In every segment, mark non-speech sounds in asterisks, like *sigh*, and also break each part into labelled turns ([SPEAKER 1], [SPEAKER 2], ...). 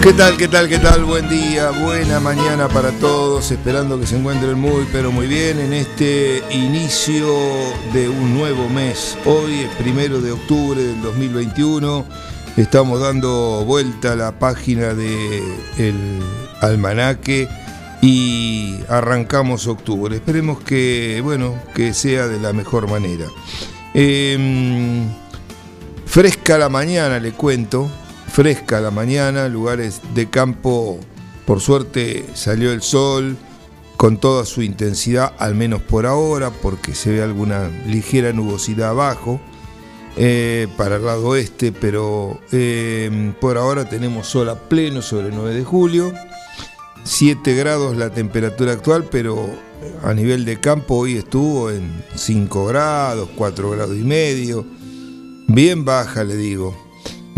[SPEAKER 1] ¿Qué tal, qué tal, qué tal? Buen día, buena mañana para todos, esperando que se encuentren muy, pero muy bien en este inicio de un nuevo mes. Hoy es primero de octubre del 2021, estamos dando vuelta a la página del el almanaque y arrancamos octubre. Esperemos que, bueno, que sea de la mejor manera. Em, fresca la mañana, le cuento fresca la mañana, lugares de campo, por suerte salió el sol con toda su intensidad, al menos por ahora, porque se ve alguna ligera nubosidad abajo. Eh, para el lado oeste, pero eh, por ahora tenemos sol a pleno sobre el 9 de julio, 7 grados la temperatura actual, pero a nivel de campo hoy estuvo en 5 grados, 4 grados y medio, bien baja le digo.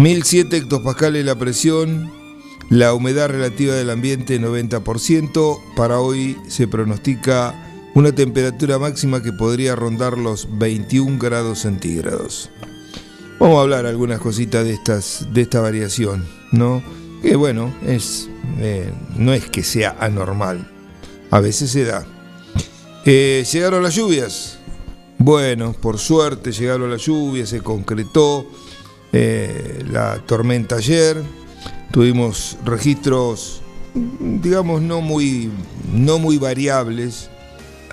[SPEAKER 1] 1007 hectopascales la presión, la humedad relativa del ambiente 90%. Para hoy se pronostica una temperatura máxima que podría rondar los 21 grados centígrados. Vamos a hablar algunas cositas de, estas, de esta variación, ¿no? Que bueno, es, eh, no es que sea anormal, a veces se da. Eh, llegaron las lluvias. Bueno, por suerte llegaron las lluvias, se concretó eh, la tormenta ayer, tuvimos registros, digamos, no muy, no muy variables.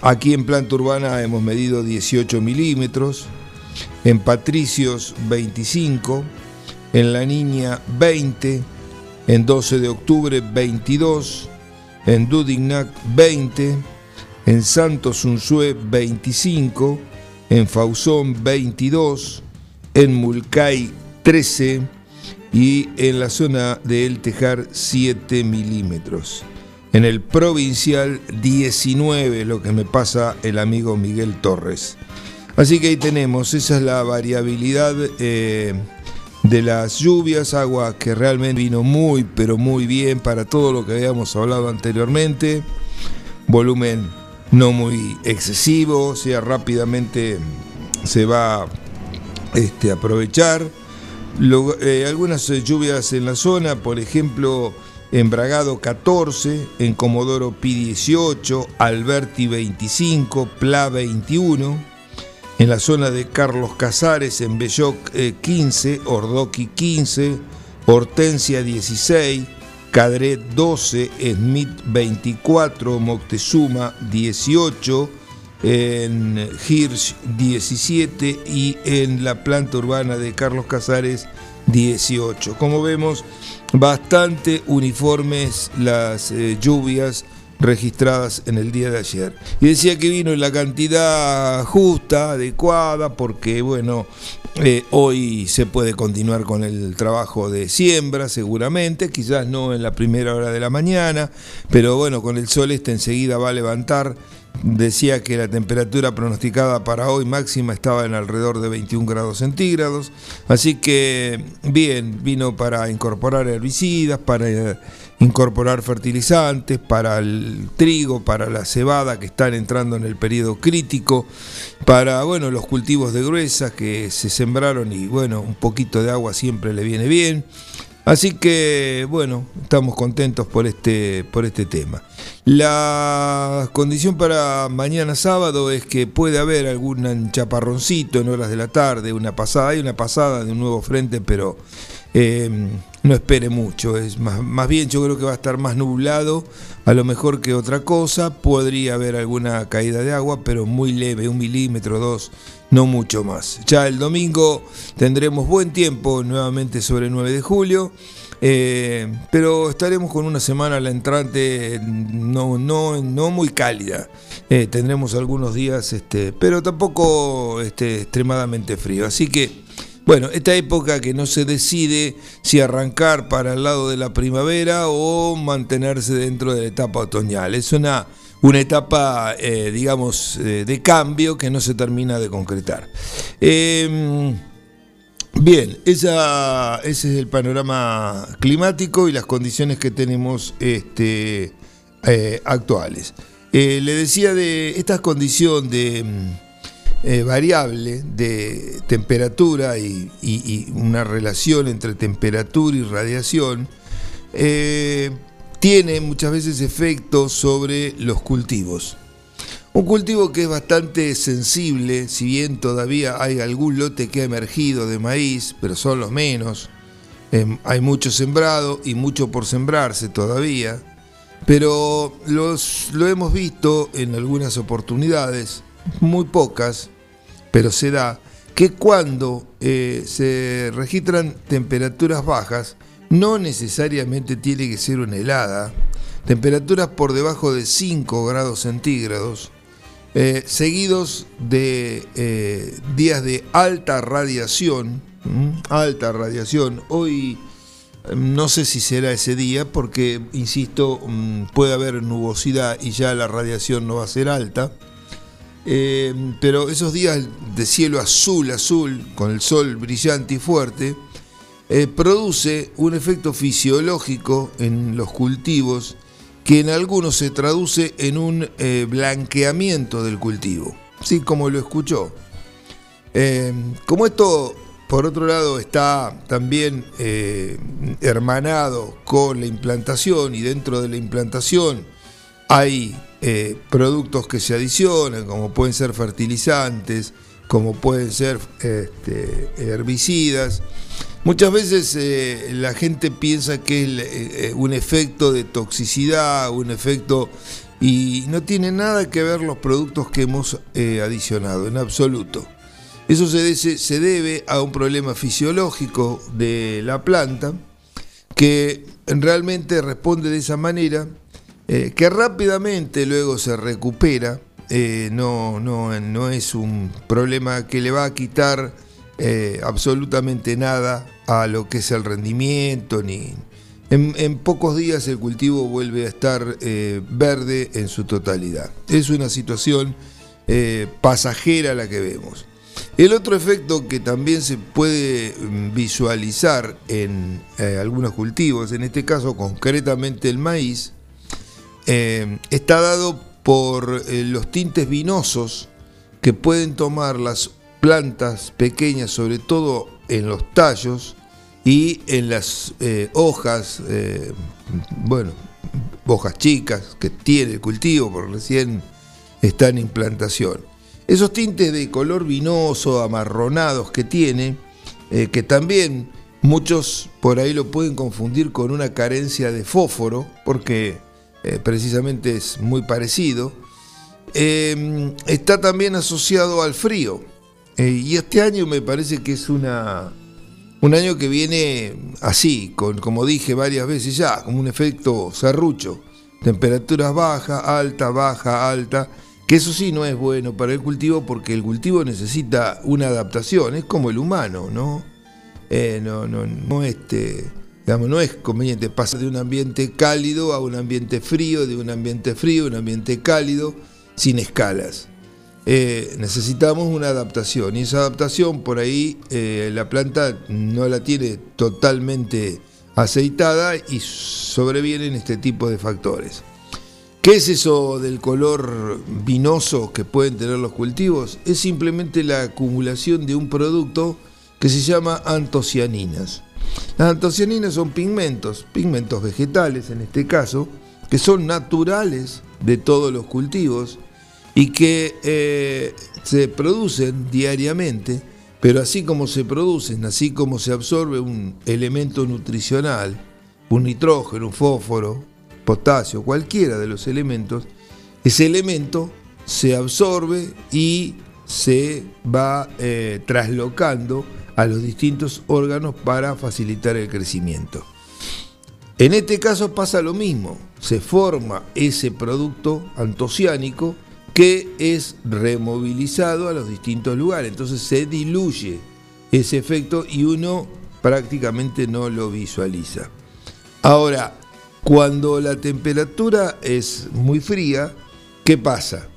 [SPEAKER 1] Aquí en planta urbana hemos medido 18 milímetros, en Patricios 25, en La Niña 20, en 12 de octubre 22, en Dudignac 20, en Santos Unzué 25, en Fausón 22, en Mulcay 13 y en la zona de El Tejar 7 milímetros. En el provincial 19, lo que me pasa el amigo Miguel Torres. Así que ahí tenemos, esa es la variabilidad eh, de las lluvias, agua que realmente vino muy, pero muy bien para todo lo que habíamos hablado anteriormente. Volumen no muy excesivo, o sea, rápidamente se va este, a aprovechar eh, algunas eh, lluvias en la zona, por ejemplo, en Bragado 14, en Comodoro Pi 18, Alberti 25, Pla 21, en la zona de Carlos Casares, en Belloc 15, eh, Ordoqui 15, Hortensia 16, Cadret 12, Smith 24, Moctezuma 18, en Hirsch 17 y en la planta urbana de Carlos Casares 18. Como vemos, bastante uniformes las eh, lluvias registradas en el día de ayer. Y decía que vino en la cantidad justa, adecuada, porque bueno, eh, hoy se puede continuar con el trabajo de siembra, seguramente, quizás no en la primera hora de la mañana, pero bueno, con el sol este enseguida va a levantar decía que la temperatura pronosticada para hoy máxima estaba en alrededor de 21 grados centígrados, así que bien, vino para incorporar herbicidas, para eh, incorporar fertilizantes, para el trigo, para la cebada que están entrando en el periodo crítico, para bueno, los cultivos de gruesas que se sembraron y bueno, un poquito de agua siempre le viene bien. Así que, bueno, estamos contentos por este, por este tema. La condición para mañana sábado es que puede haber algún chaparroncito en horas de la tarde, una pasada, hay una pasada de un nuevo frente, pero no espere mucho, es más, más bien yo creo que va a estar más nublado, a lo mejor que otra cosa, podría haber alguna caída de agua, pero muy leve, un milímetro, dos, no mucho más. Ya el domingo tendremos buen tiempo nuevamente sobre el 9 de julio. Eh, pero estaremos con una semana la entrante no, no, no muy cálida. Eh, tendremos algunos días, este, pero tampoco este, extremadamente frío. Así que, bueno, esta época que no se decide si arrancar para el lado de la primavera o mantenerse dentro de la etapa otoñal. Es una, una etapa, eh, digamos, de cambio que no se termina de concretar. Bien, esa, ese es el panorama climático y las condiciones que tenemos este, eh, actuales. Eh, le decía de esta condición de eh, variable de temperatura y, una relación entre temperatura y radiación, tiene muchas veces efectos sobre los cultivos. Un cultivo que es bastante sensible, si bien todavía hay algún lote que ha emergido de maíz, pero son los menos. Em, hay mucho sembrado y mucho por sembrarse todavía. Pero los, lo hemos visto en algunas oportunidades, muy pocas, pero se da, que cuando eh, se registran temperaturas bajas, no necesariamente tiene que ser una helada, temperaturas por debajo de 5 grados centígrados, eh, seguidos de eh, días de alta radiación, alta radiación. Hoy em, no sé si será ese día porque, insisto, mm, puede haber nubosidad y ya la radiación no va a ser alta. Em, pero esos días de cielo azul, azul, con el sol brillante y fuerte, eh, produce un efecto fisiológico en los cultivos que en algunos se traduce en un eh, blanqueamiento del cultivo, sí, como lo escuchó. Eh, como esto, por otro lado, está también eh, hermanado con la implantación y dentro de la implantación hay productos que se adicionan, como pueden ser fertilizantes, como pueden ser este, herbicidas, Muchas veces eh, la gente piensa que es eh, un efecto de toxicidad, un efecto... Y no tiene nada que ver los productos que hemos eh, adicionado, en absoluto. Eso se debe a un problema fisiológico de la planta que realmente responde de esa manera, que rápidamente luego se recupera. no, no, no es un problema que le va a quitar absolutamente nada a lo que es el rendimiento, ni... En, pocos días el cultivo vuelve a estar eh, verde en su totalidad. Es una situación eh, pasajera la que vemos. El otro efecto que también se puede mm, visualizar en eh, algunos cultivos, en este caso concretamente el maíz, está dado por los tintes vinosos que pueden tomar las plantas pequeñas, sobre todo en los tallos y en las eh, hojas, eh, bueno, hojas chicas que tiene el cultivo, porque recién está en implantación. Esos tintes de color vinoso, amarronados que tiene, eh, que también muchos por ahí lo pueden confundir con una carencia de fósforo, porque precisamente es muy parecido, está también asociado al frío. y este año me parece que es una, un año que viene así, con, como dije varias veces ya, como un efecto serrucho. Temperaturas bajas, alta, baja, alta. Que eso sí no es bueno para el cultivo porque el cultivo necesita una adaptación, es como el humano, ¿no? Eh, no, no, no, este, no es conveniente pasar de un ambiente cálido a un ambiente frío, de un ambiente frío a un ambiente cálido, sin escalas. Eh, necesitamos una adaptación y esa adaptación por ahí eh, la planta no la tiene totalmente aceitada y sobrevienen este tipo de factores. ¿Qué es eso del color vinoso que pueden tener los cultivos? Es simplemente la acumulación de un producto que se llama antocianinas. Las antocianinas son pigmentos, pigmentos vegetales en este caso, que son naturales de todos los cultivos y que eh, se producen diariamente pero así como se producen, así como se absorbe un elemento nutricional, un nitrógeno, un fósforo, potasio, cualquiera de los elementos, ese elemento se absorbe y se va eh, traslocando a los distintos órganos para facilitar el crecimiento. En este caso pasa lo mismo, se forma ese producto antociánico que es removilizado a los distintos lugares. Entonces se diluye ese efecto y uno prácticamente no lo visualiza. Ahora, cuando la temperatura es muy fría, ¿qué pasa?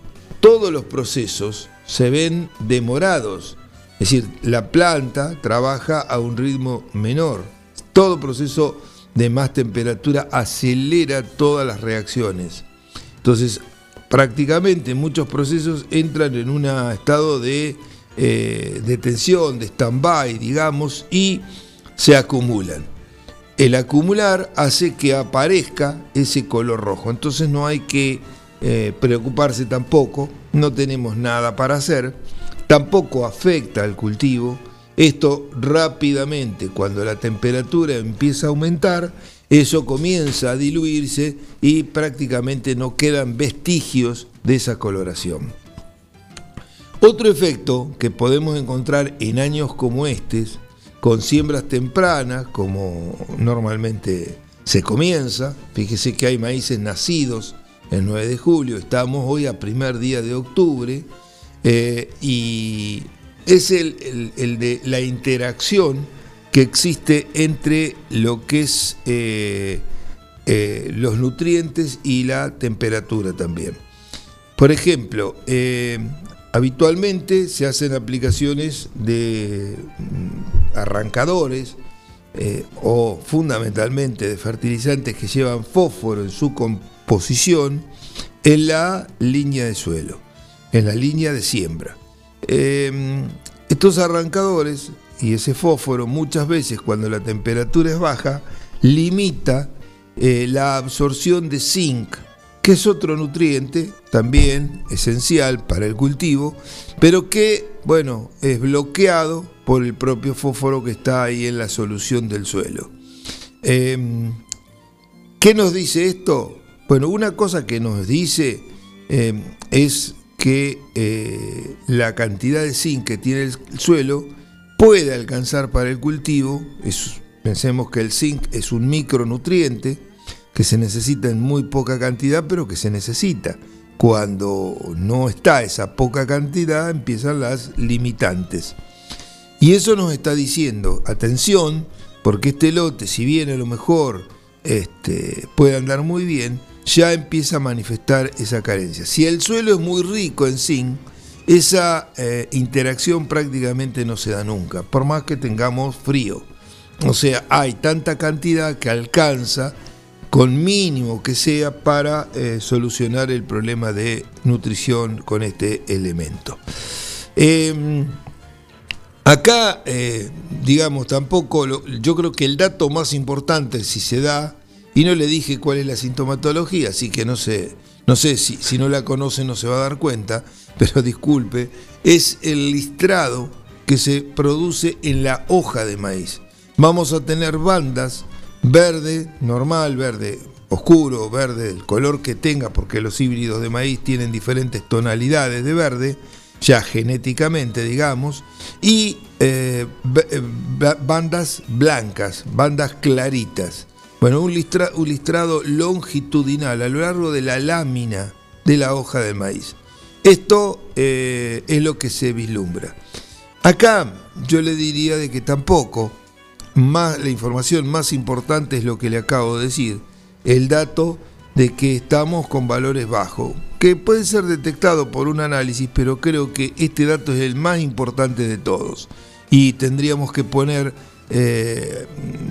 [SPEAKER 1] Todos los procesos se ven demorados. Es decir, la planta trabaja a un ritmo menor. Todo proceso de más temperatura acelera todas las reacciones. Entonces, prácticamente muchos procesos entran en un estado de, eh, de tensión, de stand-by, digamos, y se acumulan. El acumular hace que aparezca ese color rojo, entonces no hay que eh, preocuparse tampoco, no tenemos nada para hacer, tampoco afecta al cultivo. Esto rápidamente, cuando la temperatura empieza a aumentar, eso comienza a diluirse y prácticamente no quedan vestigios de esa coloración. Otro efecto que podemos encontrar en años como estos, con siembras tempranas, como normalmente se comienza, fíjese que hay maíces nacidos el 9 de julio, estamos hoy a primer día de octubre, eh, y es el, de la interacción que existe entre lo que es eh, eh, los nutrientes y la temperatura también. Por ejemplo, habitualmente se hacen aplicaciones de mm, arrancadores o fundamentalmente de fertilizantes que llevan fósforo en su composición en la línea de suelo, en la línea de siembra. estos arrancadores y ese fósforo muchas veces cuando la temperatura es baja limita eh, la absorción de zinc, que es otro nutriente también esencial para el cultivo, pero que, bueno, es bloqueado por el propio fósforo que está ahí en la solución del suelo. Em, ¿Qué nos dice esto? Bueno, una cosa que nos dice em, es que eh, la cantidad de zinc que tiene el suelo puede alcanzar para el cultivo. pensemos que el zinc es un micronutriente que se necesita en muy poca cantidad, pero que se necesita. Cuando no está esa poca cantidad, empiezan las limitantes. Y eso nos está diciendo, atención, porque este lote, si bien a lo mejor este, puede andar muy bien, ya empieza a manifestar esa carencia. Si el suelo es muy rico en zinc, esa eh, interacción prácticamente no se da nunca, por más que tengamos frío. O sea, hay tanta cantidad que alcanza, con mínimo que sea, para eh, solucionar el problema de nutrición con este elemento. Em, acá, eh, digamos, tampoco, yo creo que el dato más importante, si se da, y no le dije cuál es la sintomatología, así que no sé, no sé si, si no la conoce no se va a dar cuenta, pero *laughs* disculpe, es el listrado que se produce en la hoja de maíz. Vamos a tener bandas verde, normal, verde oscuro, verde, el color que tenga, porque los híbridos de maíz tienen diferentes tonalidades de verde, ya genéticamente, digamos, y eh, eh, bandas blancas, bandas claritas. Bueno, un, listrado longitudinal a lo largo de la lámina de la hoja de maíz. Esto eh, es lo que se vislumbra. Acá yo le diría de que tampoco, más, la información más importante es lo que le acabo de decir, el dato de que estamos con valores bajos, que puede ser detectado por un análisis, pero creo que este dato es el más importante de todos y tendríamos que poner, eh,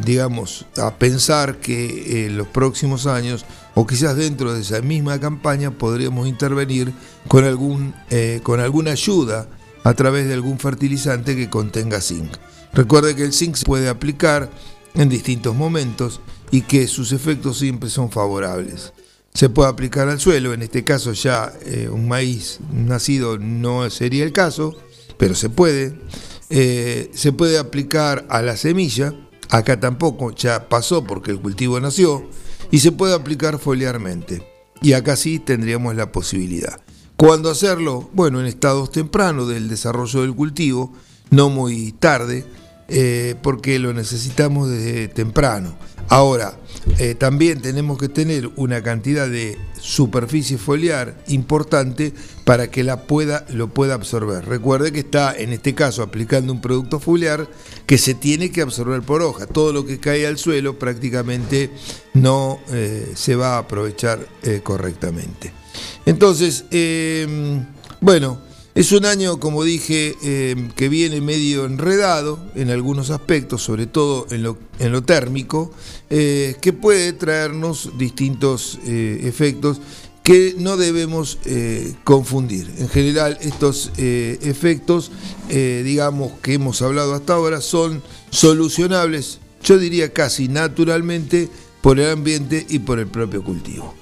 [SPEAKER 1] digamos, a pensar que en los próximos años o quizás dentro de esa misma campaña podríamos intervenir con, algún, eh, con alguna ayuda a través de algún fertilizante que contenga zinc. Recuerde que el zinc se puede aplicar en distintos momentos y que sus efectos siempre son favorables. Se puede aplicar al suelo, en este caso ya eh, un maíz nacido no sería el caso, pero se puede. Eh, se puede aplicar a la semilla, acá tampoco, ya pasó porque el cultivo nació, y se puede aplicar foliarmente. Y acá sí tendríamos la posibilidad. ¿Cuándo hacerlo? Bueno, en estados tempranos del desarrollo del cultivo, no muy tarde, eh, porque lo necesitamos desde temprano. Ahora, eh, también tenemos que tener una cantidad de superficie foliar importante para que la pueda, lo pueda absorber. Recuerde que está, en este caso, aplicando un producto foliar que se tiene que absorber por hoja. Todo lo que cae al suelo prácticamente no eh, se va a aprovechar correctamente. Entonces, bueno, es un año, como dije, eh, que viene medio enredado en algunos aspectos, sobre todo en lo, térmico, eh, que puede traernos distintos eh, efectos que no debemos confundir. En general, estos efectos, digamos, que hemos hablado hasta ahora, son solucionables, yo diría casi naturalmente, por el ambiente y por el propio cultivo.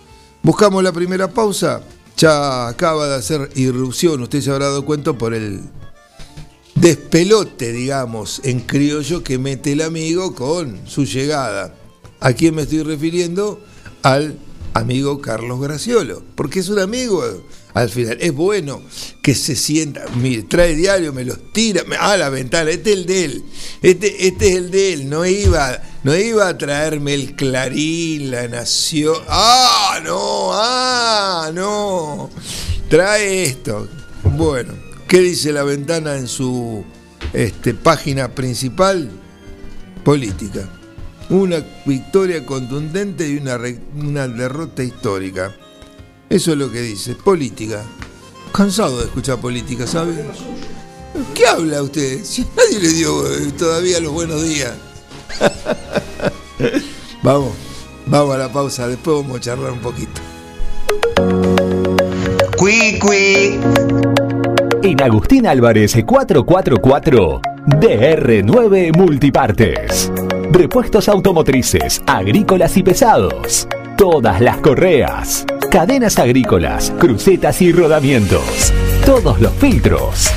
[SPEAKER 1] Buscamos la primera pausa ya acaba de hacer irrupción, usted se habrá dado cuenta por el despelote, digamos, en criollo que mete el amigo con su llegada. ¿A quién me estoy refiriendo? Al amigo Carlos Graciolo, porque es un amigo al final. Es bueno que se sienta, mire, trae diario, me los tira, a ah, la ventana, este es el de él, este, este es el de él, no iba, no iba a traerme el Clarín, la Nación, ah, no, ah, no, trae esto. Bueno, ¿qué dice la ventana en su este, página principal? Política. Una victoria contundente y una derrota histórica. Eso es lo que dice, política. Cansado de escuchar política, ¿sabe? ¿Qué habla usted? Si nadie le dio eh, todavía los buenos días. *laughs* vamos, vamos a la pausa, después vamos a charlar un poquito.
[SPEAKER 2] Cui, cui. En Agustín Álvarez 444, DR9 Multipartes. Repuestos automotrices, agrícolas y pesados. Todas las correas cadenas agrícolas, crucetas y rodamientos, todos los filtros,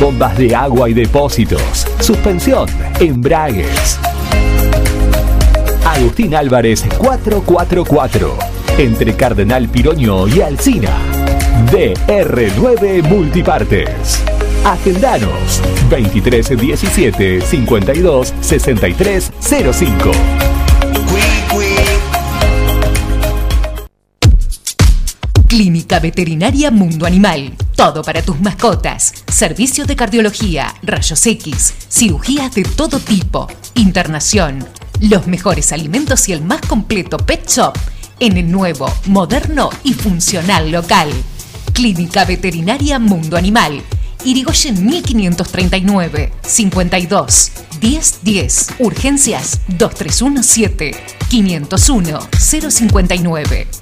[SPEAKER 2] bombas de agua y depósitos, suspensión, embragues. Agustín Álvarez 444, entre Cardenal Piroño y Alcina. DR9 Multipartes. Agendanos 2317 52 63 05.
[SPEAKER 3] Clínica Veterinaria Mundo Animal. Todo para tus mascotas. Servicios de cardiología, rayos X, cirugías de todo tipo, internación, los mejores alimentos y el más completo pet shop en el nuevo, moderno y funcional local. Clínica Veterinaria Mundo Animal. Irigoyen 1539 52 1010 Urgencias 2317 501 059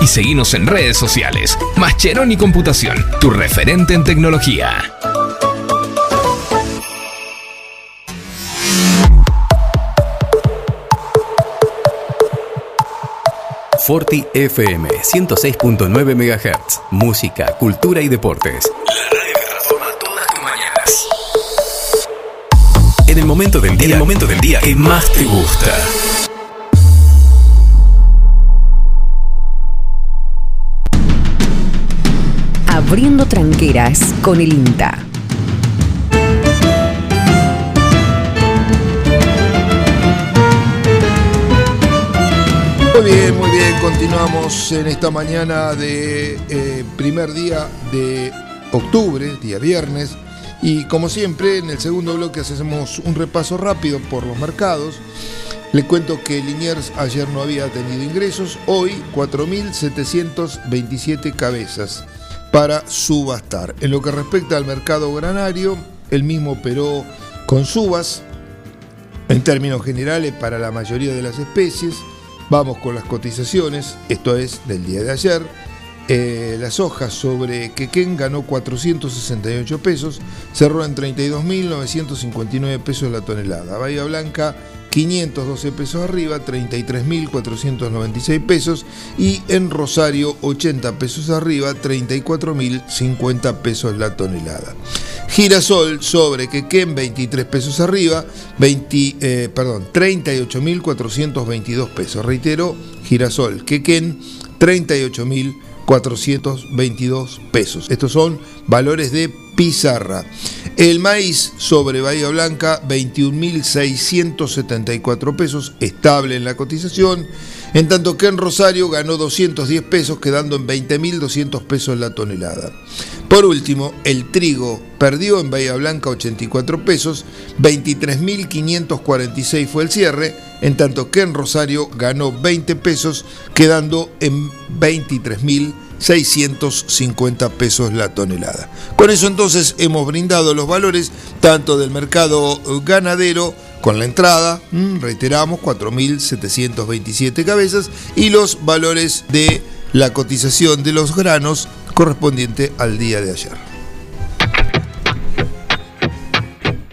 [SPEAKER 4] y seguimos en redes sociales. Mascheroni Computación, tu referente en tecnología.
[SPEAKER 5] Forti FM 106.9 MHz. Música, cultura y deportes. La radio que transforma todas tus mañanas. En el momento del día, en el momento del día que más te gusta.
[SPEAKER 6] Abriendo tranqueras con el INTA.
[SPEAKER 1] Muy bien, muy bien, continuamos en esta mañana de eh, primer día de octubre, día viernes, y como siempre en el segundo bloque hacemos un repaso rápido por los mercados. Le cuento que Liniers ayer no había tenido ingresos, hoy 4.727 cabezas para subastar. En lo que respecta al mercado granario, el mismo operó con subas, en términos generales para la mayoría de las especies. Vamos con las cotizaciones, esto es del día de ayer. Eh, las hojas sobre Quequén ganó 468 pesos, cerró en 32.959 pesos la tonelada. Bahía Blanca 512 pesos arriba, 33.496 pesos y en Rosario 80 pesos arriba, 34.050 pesos la tonelada. Girasol sobre Quequén 23 pesos arriba, 20, eh, perdón, 38.422 pesos. Reitero, girasol Quequén 38.422 pesos. Estos son valores de pizarra. El maíz sobre Bahía Blanca, 21.674 pesos, estable en la cotización, en tanto que en Rosario ganó 210 pesos, quedando en 20.200 pesos la tonelada. Por último, el trigo perdió en Bahía Blanca 84 pesos, 23.546 fue el cierre, en tanto que en Rosario ganó 20 pesos, quedando en 23.000 650 pesos la tonelada. Con eso entonces hemos brindado los valores tanto del mercado ganadero con la entrada, mm, reiteramos, 4.727 cabezas, y los valores de la cotización de los granos correspondiente al día de ayer.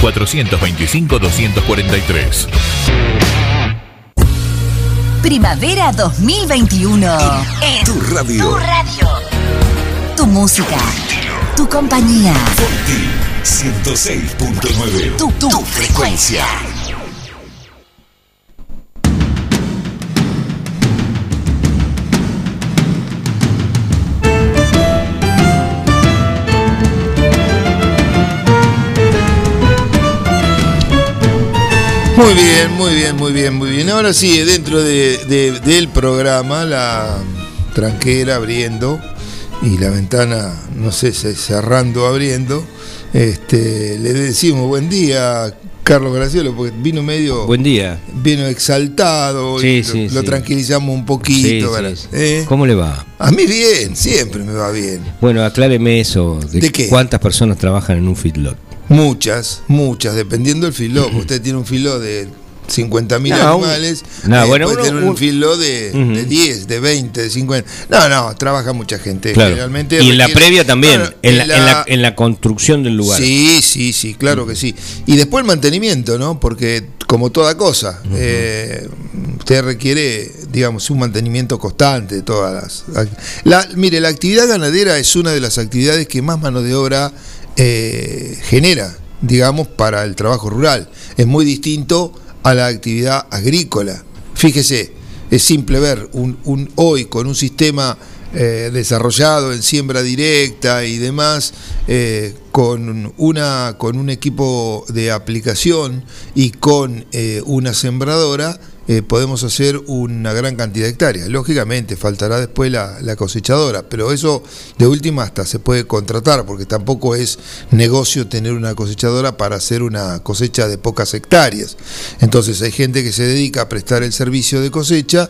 [SPEAKER 2] 425 243.
[SPEAKER 7] Primavera 2021. En
[SPEAKER 8] tu radio.
[SPEAKER 7] Tu radio. Tu música. Tu compañía.
[SPEAKER 8] 106.9.
[SPEAKER 7] Tu, tu, tu frecuencia.
[SPEAKER 1] Muy bien, muy bien, muy bien, muy bien. Ahora sí, dentro de, de- del programa, la tranquera abriendo y la ventana, no sé, cerrando, abriendo, este, le decimos buen día, Carlos Graciolo, porque vino medio.
[SPEAKER 9] Buen día.
[SPEAKER 1] Vino exaltado.
[SPEAKER 9] Sí,
[SPEAKER 1] y
[SPEAKER 9] sí,
[SPEAKER 1] lo, lo
[SPEAKER 9] sí.
[SPEAKER 1] tranquilizamos un poquito. ¿Eh?
[SPEAKER 9] ¿Cómo le va?
[SPEAKER 1] A mí bien, siempre me va bien.
[SPEAKER 9] Bueno, acláreme eso. ¿De,
[SPEAKER 1] ¿De qué?
[SPEAKER 9] cuántas personas trabajan en un feedlot?
[SPEAKER 1] Muchas, muchas, dependiendo del filo. Usted tiene un filo de 50.000
[SPEAKER 9] No,
[SPEAKER 1] animales.
[SPEAKER 9] no,
[SPEAKER 1] eh,
[SPEAKER 9] bueno,
[SPEAKER 1] puede
[SPEAKER 9] uno-
[SPEAKER 1] tener un
[SPEAKER 9] un-
[SPEAKER 1] filo de,
[SPEAKER 9] Ujú.
[SPEAKER 1] de 10, de 20, de 50. No, no, trabaja mucha gente.
[SPEAKER 9] Claro.
[SPEAKER 1] Generalmente
[SPEAKER 9] y en la previa también, en, la, en la- en la construcción del lugar.
[SPEAKER 1] Sí, sí, sí, claro que sí. Y después el mantenimiento, ¿no? Porque como toda cosa, eh, usted requiere, digamos, un mantenimiento constante de todas las... La, mire, la actividad ganadera es una de las actividades que más mano de obra eh, genera, digamos, para el trabajo rural. Es muy distinto a la actividad agrícola. Fíjese, es simple ver un, hoy con un sistema eh, desarrollado en siembra directa y demás, eh, con, una, con un equipo de aplicación y con una sembradora, eh, podemos hacer una gran cantidad de hectáreas. Lógicamente, faltará después la, la cosechadora, pero eso de última hasta se puede contratar, porque tampoco es negocio tener una cosechadora para hacer una cosecha de pocas hectáreas. Entonces hay gente que se dedica a prestar el servicio de cosecha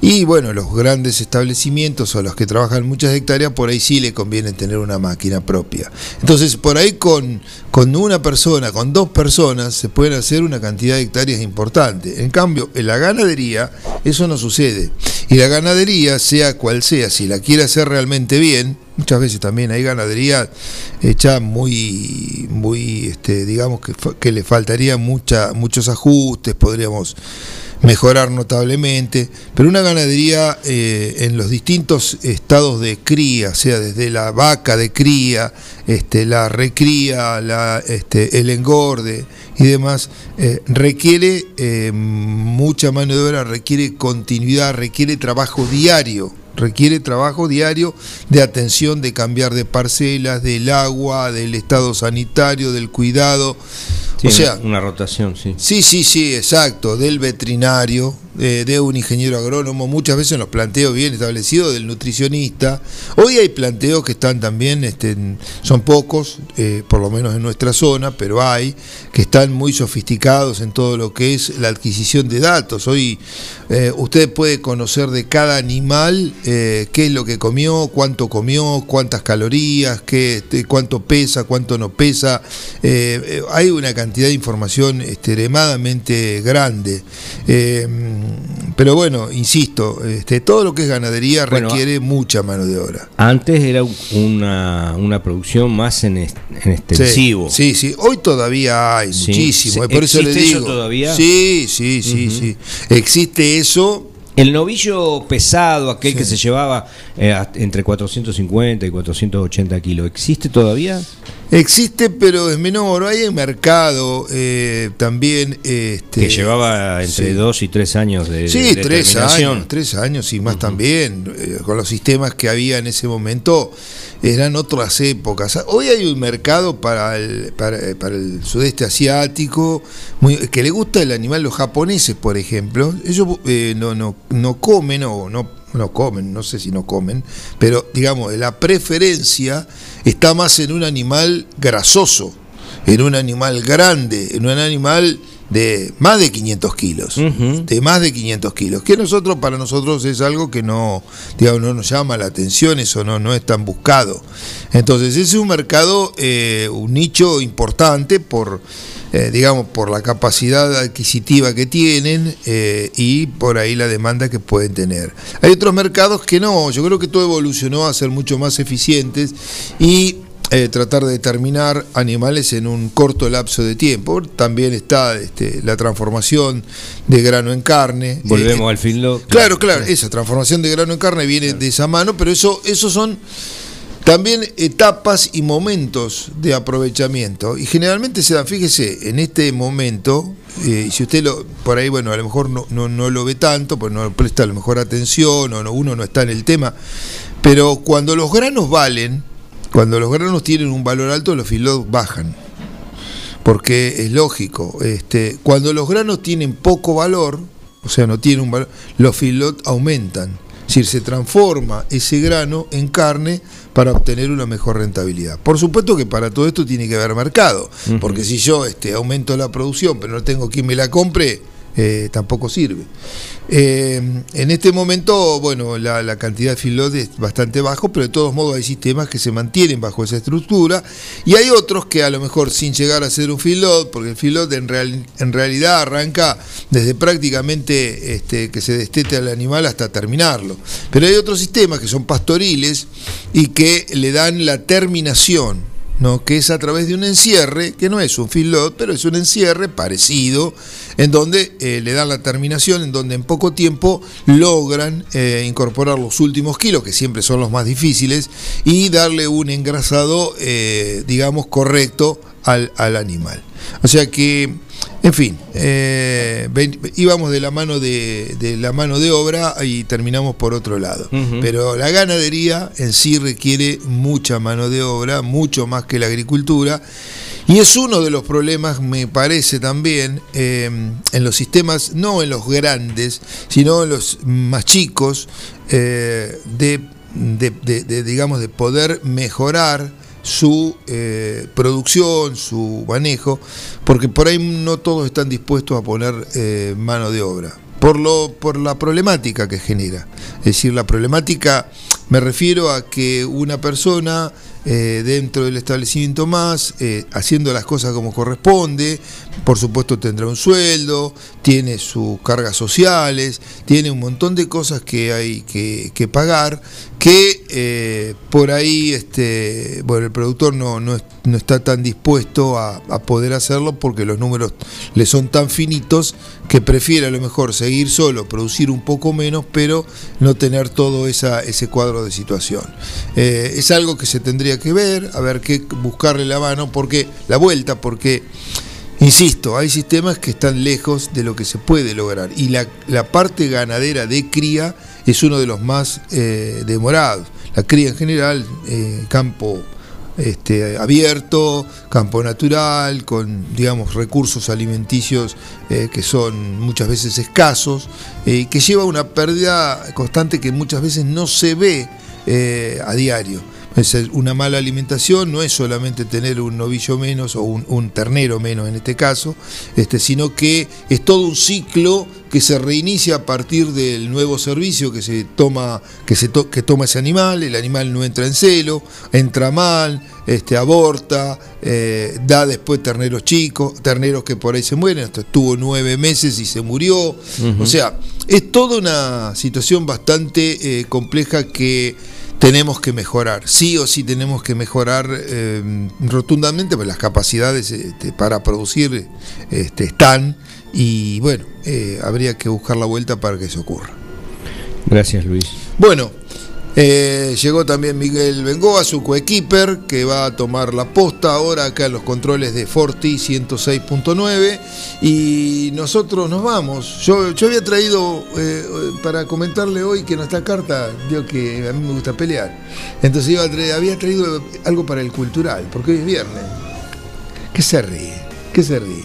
[SPEAKER 1] y bueno, los grandes establecimientos o los que trabajan muchas hectáreas, por ahí sí le conviene tener una máquina propia. Entonces por ahí con, con una persona, con dos personas, se pueden hacer una cantidad de hectáreas importante. En cambio, en la ganadería eso no sucede. Y la ganadería, sea cual sea, si la quiere hacer realmente bien, muchas veces también hay ganadería hecha muy, muy, este, digamos que, que le faltaría mucha, muchos ajustes, podríamos mejorar notablemente, pero una ganadería eh, en los distintos estados de cría, sea desde la vaca de cría, este, la recría, la, este, el engorde y demás, eh, requiere eh, mucha mano de obra, requiere continuidad, requiere trabajo diario requiere trabajo diario de atención, de cambiar de parcelas, del agua, del estado sanitario, del cuidado.
[SPEAKER 9] Sí,
[SPEAKER 1] o sea,
[SPEAKER 9] una rotación, sí.
[SPEAKER 1] Sí, sí, sí, exacto, del veterinario, de un ingeniero agrónomo, muchas veces los planteos bien establecidos, del nutricionista. Hoy hay planteos que están también, este, son pocos, eh, por lo menos en nuestra zona, pero hay, que están muy sofisticados en todo lo que es la adquisición de datos. Hoy eh, usted puede conocer de cada animal eh, qué es lo que comió, cuánto comió, cuántas calorías, qué, este, cuánto pesa, cuánto no pesa. Hay una cantidad de información extremadamente grande. Eh, pero bueno, insisto, este, todo lo que es ganadería
[SPEAKER 9] Bueno,
[SPEAKER 1] requiere mucha mano de obra.
[SPEAKER 9] Antes era un- una, una producción más en, est- en extensivo.
[SPEAKER 1] Sí, sí, sí. hoy todavía hay
[SPEAKER 9] Sí.
[SPEAKER 1] muchísimo.
[SPEAKER 9] Sí.
[SPEAKER 1] y por eso le
[SPEAKER 9] ¿Existe eso
[SPEAKER 1] digo.
[SPEAKER 9] todavía?
[SPEAKER 1] Sí, sí, sí, sí. Existe eso.
[SPEAKER 9] El novillo pesado, aquel que se llevaba eh, entre 450 y 480 kilos, ¿existe todavía?
[SPEAKER 1] Existe, pero es menor. Hay en mercado eh, también. Este,
[SPEAKER 9] que llevaba entre
[SPEAKER 1] sí.
[SPEAKER 9] 2 y 3 años de,
[SPEAKER 1] Sí, tres años, tres años y más también, eh, con los sistemas que había en ese momento, eran otras épocas. Hoy hay un mercado para el, para, para el sudeste asiático, muy, que le gusta el animal, los japoneses, por ejemplo, ellos eh, no, no, no comen o no, no comen, no sé si no comen, pero digamos, la preferencia está más en un animal grasoso, en un animal grande, en un animal de más de 500 kilos, de más de 500 kilos, que nosotros para nosotros es algo que no, digamos, no nos llama la atención, eso no, no es tan buscado. Entonces ese es un mercado, eh, un nicho importante por, eh, digamos, por la capacidad adquisitiva que tienen eh, y por ahí la demanda que pueden tener. Hay otros mercados que no, yo creo que todo evolucionó a ser mucho más eficientes y eh, tratar de determinar animales en un corto lapso de tiempo. También está este, la transformación de grano en carne.
[SPEAKER 9] Volvemos
[SPEAKER 1] Eh,
[SPEAKER 9] al filo.
[SPEAKER 1] Claro, claro, esa transformación de grano en carne viene de esa mano, pero eso, esos son también etapas y momentos de aprovechamiento. Y generalmente se dan, fíjese, en este momento, eh, si usted lo, por ahí, bueno, a lo mejor no, no, no lo ve tanto, pues no presta a lo mejor atención, o no, uno no está en el tema, pero cuando los granos valen, cuando los granos tienen un valor alto, los filos bajan. Porque es lógico, este, cuando los granos tienen poco valor, o sea, no tienen un valor, los filot aumentan. Es decir, se transforma ese grano en carne para obtener una mejor rentabilidad. Por supuesto que para todo esto tiene que haber mercado, porque si yo este, aumento la producción pero no tengo quien me la compre, eh, tampoco sirve. Eh, en este momento, bueno, la, cantidad de feedlot es bastante bajo, pero de todos modos hay sistemas que se mantienen bajo esa estructura y hay otros que a lo mejor sin llegar a ser un feedlot, porque el feedlot en, en realidad arranca desde prácticamente este, que se destete al animal hasta terminarlo. Pero hay otros sistemas que son pastoriles y que le dan la terminación ¿no? que es a través de un encierre, que no es un feedlot, pero es un encierre parecido, en donde eh, le dan la terminación, en donde en poco tiempo logran eh, incorporar los últimos kilos, que siempre son los más difíciles, y darle un engrasado, eh, digamos, correcto al, al animal. O sea que en fin, eh, íbamos de la mano de, la mano de obra y terminamos por otro lado. Pero la ganadería en sí requiere mucha mano de obra, mucho más que la agricultura. Y es uno de los problemas, me parece también, eh, en los sistemas, no en los grandes, sino en los más chicos, eh, de, digamos, de poder mejorar su eh, producción, su manejo, porque por ahí no todos están dispuestos a poner eh, mano de obra, por, lo, por la problemática que genera. Es decir, la problemática, me refiero a que una persona eh, dentro del establecimiento más, haciendo las cosas como corresponde, por supuesto tendrá un sueldo, tiene sus cargas sociales, tiene un montón de cosas que hay que, que pagar que eh, por ahí este, bueno, el productor no, no, está tan dispuesto a, poder hacerlo porque los números le son tan finitos que prefiere a lo mejor seguir solo, producir un poco menos, pero no tener todo esa, ese cuadro de situación. Eh, es algo que se tendría que ver, a ver qué buscarle la mano, porque la vuelta, porque Insisto, hay sistemas que están lejos de lo que se puede lograr y la, la parte ganadera de cría es uno de los más eh, demorados. La cría en general, eh, campo este, abierto, campo natural, con digamos recursos alimenticios eh, que son muchas veces escasos, y que lleva una pérdida constante que muchas veces no se ve a diario. Es una mala alimentación no es solamente tener un novillo menos o un, ternero menos en este caso, este, sino que es todo un ciclo que se reinicia a partir del nuevo servicio que se toma, que se que toma ese animal, el animal no entra en celo, entra mal, este, aborta, eh, da después terneros chicos, terneros que por ahí se mueren, hasta estuvo nueve meses y se murió. O sea, es toda una situación bastante eh, compleja que tenemos que mejorar, sí o sí tenemos que mejorar eh, rotundamente, pues las capacidades este, para producir este, están y bueno, eh, habría que buscar la vuelta para que eso ocurra.
[SPEAKER 9] Gracias Luis.
[SPEAKER 1] Bueno, eh, llegó también Miguel Bengoa, su coequiper, que va a tomar la posta ahora acá en los controles de Forti 106.9. Y nosotros nos vamos. Yo, yo había traído eh, para comentarle hoy que nuestra carta dio que a mí me gusta pelear. Entonces iba había traído algo para el cultural, porque hoy es viernes. ¿Qué se ríe? ¿Qué se ríe?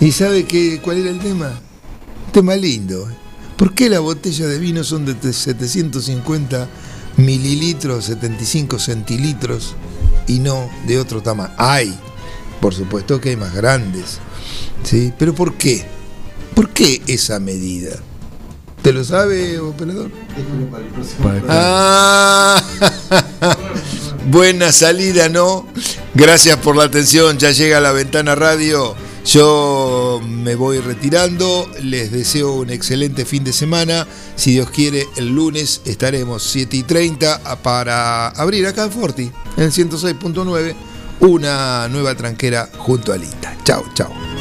[SPEAKER 1] ¿Y sabe qué, cuál era el tema? Tema lindo. ¿Por qué la botella de vino son de 750 mililitros, 75 centilitros y no de otro tamaño? Hay, por supuesto que hay más grandes, ¿sí? Pero ¿por qué? ¿Por qué esa medida? ¿Te lo sabe, operador? Ah, *laughs* buena salida, ¿no? Gracias por la atención. Ya llega la ventana radio. Yo me voy retirando, les deseo un excelente fin de semana. Si Dios quiere, el lunes estaremos 7 y 30 para abrir acá en Forti, en el 106.9, una nueva tranquera junto a Linda. Chao, chao.